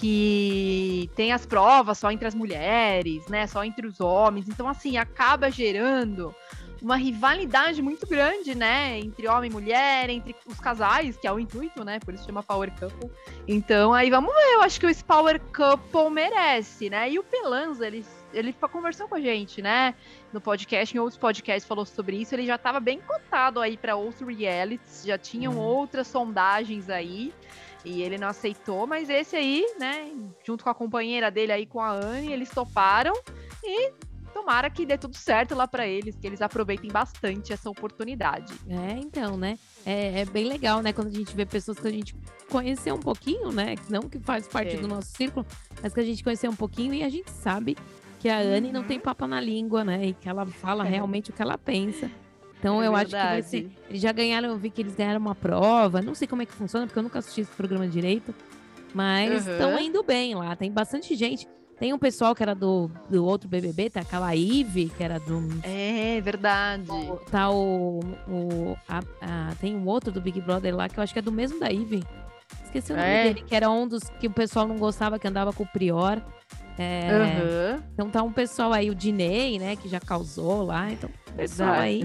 C: que tem as provas só entre as mulheres, né? Só entre os homens. Então, assim, acaba gerando uma rivalidade muito grande, né? Entre homem e mulher, entre os casais, que é o intuito, né? Por isso chama Power Couple. Então, aí vamos ver. Eu acho que esse Power Couple merece, né? E o Pelanza, ele, ele conversou com a gente, né? No podcast, em outros podcasts falou sobre isso. Ele já estava bem cotado aí para outros realities, já tinham outras sondagens aí. E ele não aceitou, mas esse aí, né, junto com a companheira dele aí, com a Anne, eles toparam e tomara que dê tudo certo lá para eles, que eles aproveitem bastante essa oportunidade.
B: É, então, né? É, é bem legal, né? Quando a gente vê pessoas que a gente conheceu um pouquinho, né? Não que faz parte
C: É.
B: do nosso círculo, mas que a gente conheceu um pouquinho e a gente sabe que a Anne não
C: Uhum.
B: tem papo na língua, né? E que ela fala
C: É.
B: realmente o que ela pensa. Então
C: É
B: eu acho que vai
C: verdade.
B: ser. Eles já ganharam, eu vi que eles ganharam uma prova. Não sei como é que funciona, porque eu nunca assisti esse programa direito. Mas
C: Uhum.
B: estão indo bem lá. Tem bastante gente. Tem um pessoal que era do, do outro BBB, tá aquela Ive, que era do.
C: É verdade.
B: Tá o. o a- a- tem um outro do Big Brother lá que eu acho que é do mesmo da Ivy. Esqueci o nome
C: É?
B: dele, que era um dos que o pessoal não gostava, que andava com o Prior. É,
C: Aham.
B: Então tá um pessoal aí, o Dinei, né, que já causou lá. Então, pessoal aí.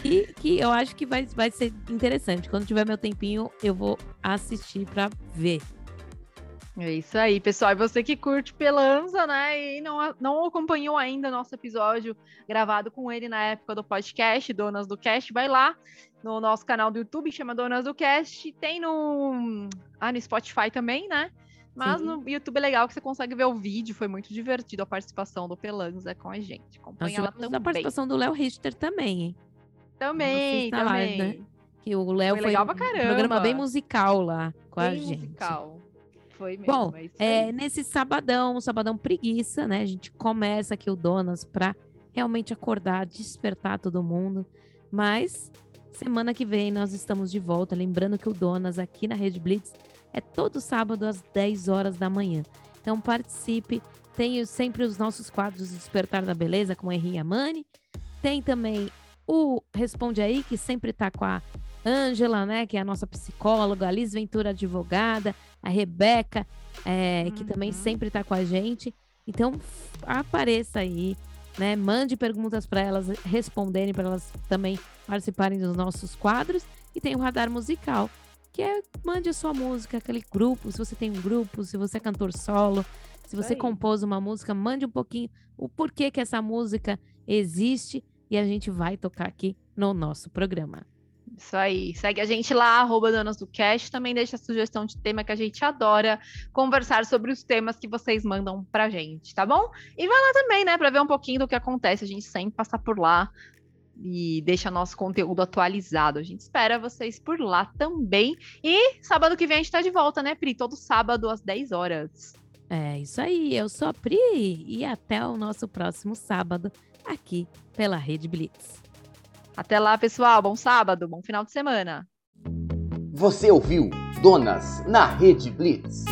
B: Que, que eu acho que vai, vai ser interessante. Quando tiver meu tempinho, eu vou assistir pra ver.
C: É isso aí, pessoal. E você que curte Pelanza, né? E não, não acompanhou ainda nosso episódio gravado com ele na época do podcast, Donas do Cast, vai lá no nosso canal do YouTube, chama Donas do Cast. Tem no, ah, no Spotify também, né? Mas
B: Sim.
C: no YouTube é legal que você consegue ver o vídeo. Foi muito divertido a participação do Pelanza com a gente. Acompanha lá
B: tivemos a
C: também.
B: participação do Léo Richter também, hein?
C: Também, também.
B: lá, né? Que o Léo
C: Foi
B: foi, um programa bem musical lá com a
C: Bem
B: gente.
C: musical. Foi mesmo.
B: Bom,
C: é
B: É, nesse sabadão, sabadão preguiça, né? A gente começa aqui o Donas pra realmente acordar, despertar todo mundo. Mas semana que vem nós estamos de volta. Lembrando que o Donas aqui na Rede Blitz é todo sábado às 10 horas da manhã. Então participe. Tem sempre os nossos quadros Despertar da Beleza com Henri Amani. Tem também o Responde Aí, que sempre tá com a Ângela, né? Que é a nossa psicóloga, a Liz Ventura, advogada, a Rebeca, é, que também sempre tá com a gente. Então, apareça aí, né? Mande perguntas para elas responderem, para elas também participarem dos nossos quadros. E tem o Radar Musical, que é mande a sua música, aquele grupo, se você tem um grupo, se você é cantor solo, se você
C: aí.
B: compôs uma música, mande um pouquinho o porquê que essa música existe e a gente vai tocar aqui no nosso programa.
C: Isso aí. Segue a gente lá, arroba Donas do Cast. Também deixa a sugestão de tema que a gente adora conversar sobre os temas que vocês mandam pra gente, tá bom? E vai lá também, né, pra ver um pouquinho do que acontece. A gente sempre passa por lá e deixa nosso conteúdo atualizado. A gente espera vocês por lá também. E sábado que vem a gente tá de volta, né, Pri? Todo sábado às 10 horas.
B: É isso aí, eu sou a Pri e até o nosso próximo sábado aqui pela Rede Blitz.
C: Até lá, pessoal. Bom sábado, bom final de semana.
A: Você ouviu Donas na Rede Blitz.